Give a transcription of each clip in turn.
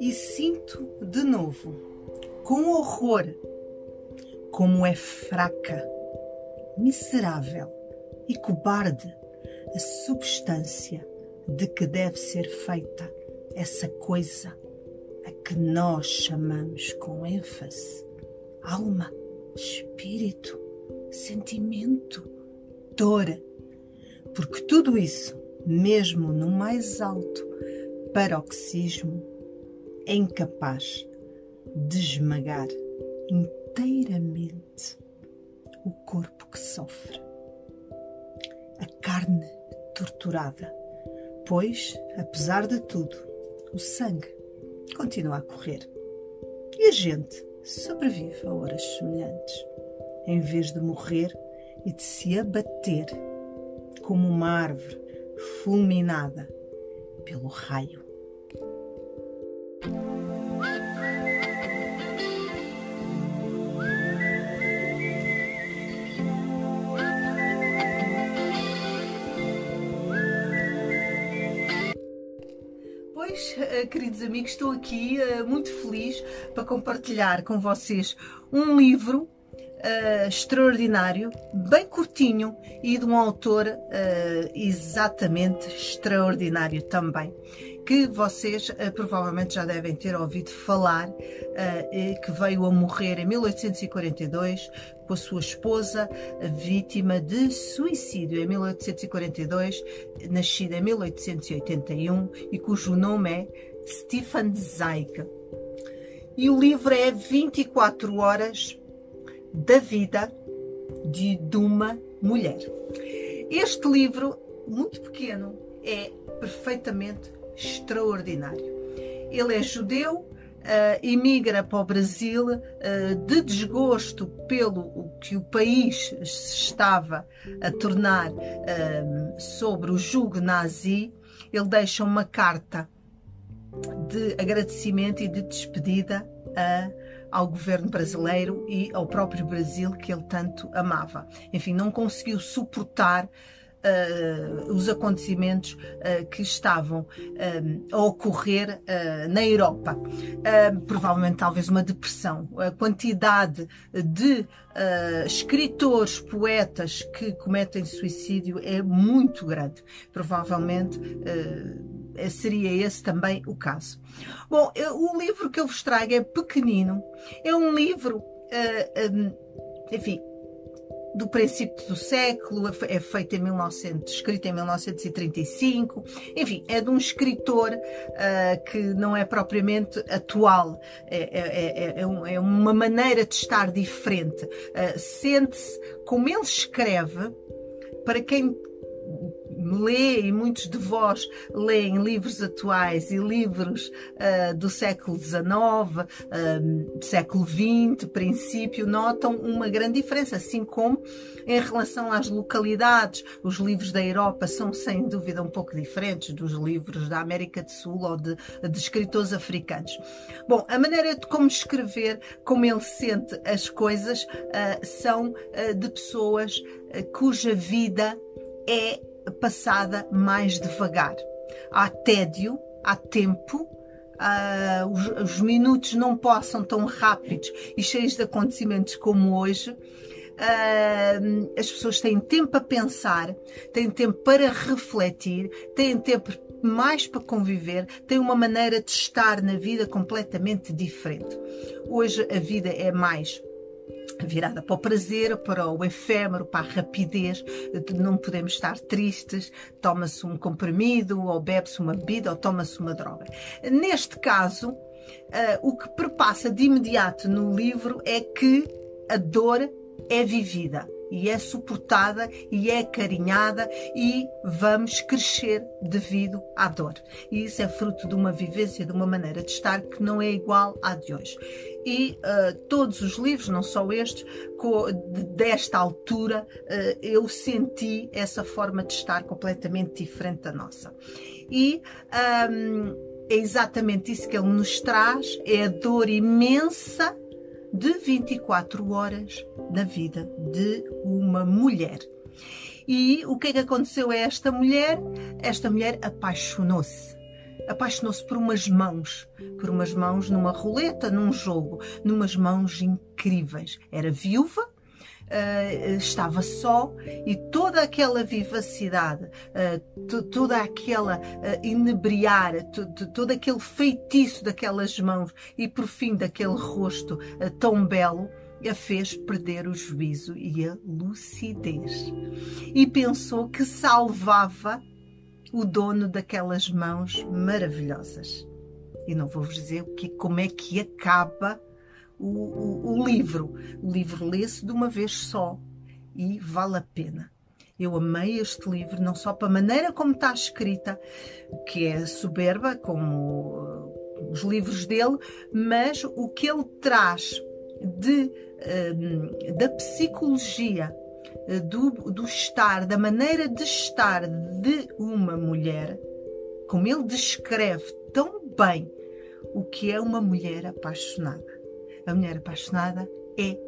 E sinto de novo, com horror, como é fraca, miserável e cobarde a substância de que deve ser feita essa coisa a que nós chamamos com ênfase alma, espírito, sentimento, dor. Porque tudo isso, mesmo no mais alto paroxismo, é incapaz de esmagar inteiramente o corpo que sofre. A carne torturada, pois, apesar de tudo, o sangue continua a correr. E a gente sobrevive a horas semelhantes, em vez de morrer e de se abater como uma árvore fulminada pelo raio. Pois, eh, queridos amigos, estou aqui uh, muito feliz para compartilhar com vocês um livro uh, extraordinário, bem curtinho e de um autor uh, exatamente extraordinário também, que vocês uh, provavelmente já devem ter ouvido falar, que veio a morrer em 1842 com a sua esposa, vítima de suicídio em 1842, nascida em 1881 e cujo nome é Stefan Zweig. E o livro é 24 horas da vida de, de uma mulher. Este livro, muito pequeno, é perfeitamente extraordinário. Ele é judeu, uh, emigra para o Brasil uh, de desgosto pelo que o país estava a tornar uh, sobre o jugo nazi. Ele deixa uma carta de agradecimento e de despedida a ao governo brasileiro e ao próprio Brasil que ele tanto amava. Enfim, não conseguiu suportar Uh, os acontecimentos uh, que estavam uh, a ocorrer na Europa. provavelmente, talvez, uma depressão. A quantidade de escritores, poetas que cometem suicídio é muito grande. Provavelmente seria esse também o caso. Bom, o livro que eu vos trago é pequenino, é um livro, enfim, do princípio do século, é feito em 1900, escrito em 1935, enfim, é de um escritor uh, que não é propriamente atual, é, é, é, é, um, é uma maneira de estar diferente. Uh, Sente-se como ele escreve, para quem lê e muitos de vós leem livros atuais e livros uh, do século XIX, uh, século XX, princípio, notam uma grande diferença, assim como em relação às localidades, os livros da Europa são sem dúvida um pouco diferentes dos livros da América do Sul ou de, de escritores africanos. Bom, a maneira de como escrever, como ele sente as coisas, uh, são de pessoas cuja vida é passada mais devagar. Há tédio, há tempo, uh, os, os, minutos não passam tão rápidos e cheios de acontecimentos como hoje. Uh, as pessoas têm tempo a pensar, têm tempo para refletir, têm tempo mais para conviver, têm uma maneira de estar na vida completamente diferente. Hoje a vida é mais virada para o prazer, para o efêmero, para a rapidez, não podemos estar tristes, toma-se um comprimido, ou bebe-se uma bebida, ou toma-se uma droga. Neste caso, uh, o que perpassa de imediato no livro é que a dor é vivida e é suportada e é carinhada e vamos crescer devido à dor. E isso é fruto de uma vivência, de uma maneira de estar que não é igual à de hoje. E uh, todos os livros, não só estes, desta altura, uh, eu senti essa forma de estar completamente diferente da nossa. E um, é exatamente isso que ele nos traz, é a dor imensa de 24 horas na vida de uma mulher. E o que é que aconteceu a esta mulher? Esta mulher apaixonou-se. Apaixonou-se por umas mãos, por umas mãos numa roleta, num jogo, numas mãos incríveis. Era viúva, Uh, estava só e toda aquela vivacidade, uh, toda aquela uh, inebriar, todo aquele feitiço daquelas mãos e por fim daquele rosto tão belo, a fez perder o juízo e a lucidez. E pensou que salvava o dono daquelas mãos maravilhosas. E não vou vos dizer o que, como é que acaba o, o, o livro. O livro lê-se de uma vez só e vale a pena. Eu amei este livro, não só pela maneira como está escrita, que é soberba, como os livros dele, mas o que ele traz de, um, da psicologia, eh, do, do estar, da maneira de estar de uma mulher, como ele descreve tão bem o que é uma mulher apaixonada. A mulher apaixonada é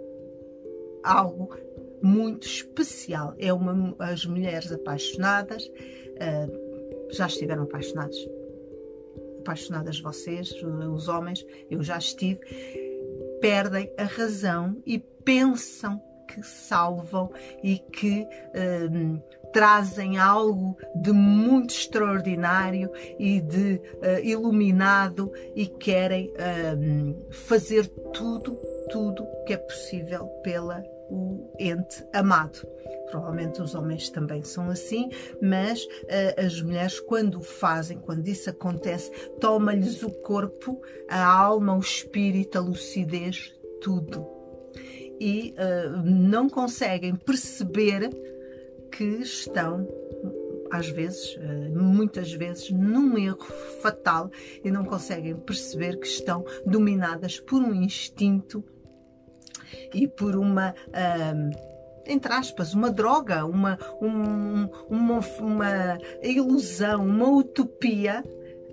algo muito especial. É uma as mulheres apaixonadas uh, já estiveram apaixonados, apaixonadas vocês, os homens. Eu já estive perdem a razão e pensam que salvam e que um, trazem algo de muito extraordinário e de uh, iluminado e querem um, fazer tudo, tudo que é possível pela o ente amado. Provavelmente os homens também são assim, mas uh, as mulheres, quando fazem, quando isso acontece, toma-lhes o corpo, a alma, o espírito, a lucidez, tudo. E uh, não conseguem perceber que estão às vezes, muitas vezes, num erro fatal e não conseguem perceber que estão dominadas por um instinto e por uma. Um, entre aspas, uma droga, uma, um, uma, uma ilusão, uma utopia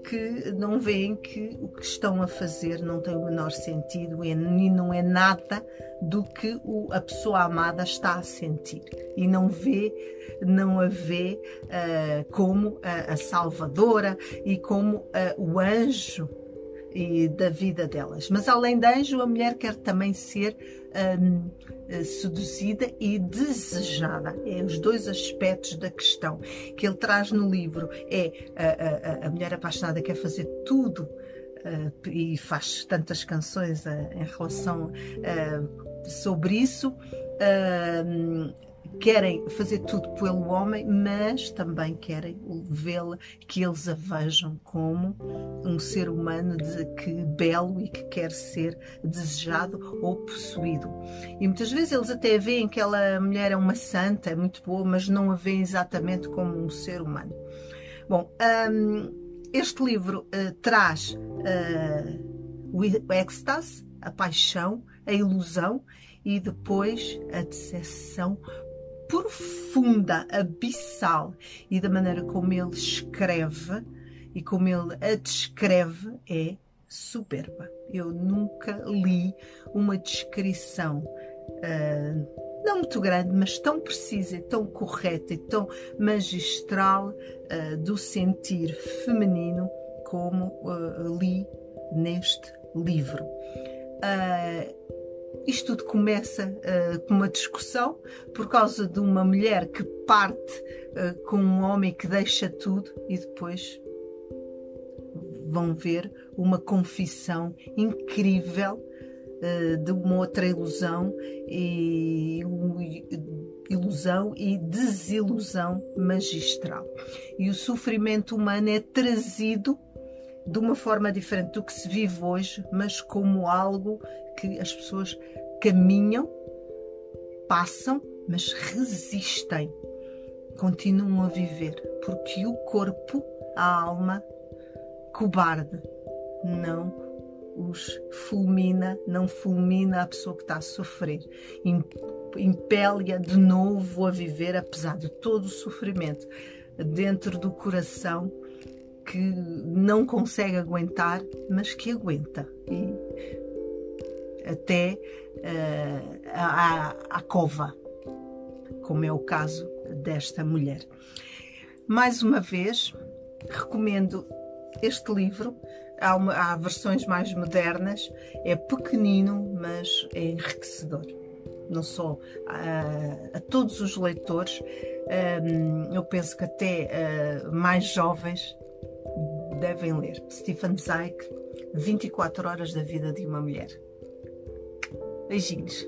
que não veem que o que estão a fazer não tem o menor sentido e não é nada do que a pessoa amada está a sentir. E não vê, não a vê uh, como a, a, salvadora e como uh, o anjo e da vida delas. Mas além de anjo, a mulher quer também ser um, eh, seduzida e desejada. É os dois aspectos da questão que ele traz no livro. É a, a, a mulher apaixonada quer fazer tudo uh, e faz tantas canções uh, em relação uh, sobre isso querem fazer tudo pelo homem, mas também querem vê-la, que eles a vejam como um ser humano de que belo e que quer ser desejado ou possuído. E muitas vezes eles até veem que aquela mulher é uma santa, é muito boa, mas não a veem exatamente como um ser humano. Bom, um, este livro uh, traz uh, o êxtase, a paixão, a ilusão e depois a decepção profunda, abissal e da maneira como ele escreve e como ele a descreve é superba. Eu nunca li uma descrição uh, não muito grande, mas tão precisa, tão correta e tão magistral uh, do sentir feminino como uh, li neste livro. Uh, isto tudo começa uh, com uma discussão por causa de uma mulher que parte uh, com um homem que deixa tudo e depois vão ver uma confissão incrível uh, de uma outra ilusão e ilusão e desilusão magistral. E o sofrimento humano é trazido de uma forma diferente do que se vive hoje, mas como algo que as pessoas caminham, passam, mas resistem, continuam a viver, porque o corpo, a alma, cobarde, não os fulmina, não fulmina a pessoa que está a sofrer, impele-a de novo a viver, apesar de todo o sofrimento dentro do coração que não consegue aguentar, mas que aguenta. E até uh, à, à cova, como é o caso desta mulher. Mais uma vez, recomendo este livro. Há, uma, há versões mais modernas, é pequenino, mas é enriquecedor. Não só a, a todos os leitores, um, eu penso que até uh, mais jovens devem ler. Stephen Zweig, 24 horas da vida de uma mulher. Beijinhos.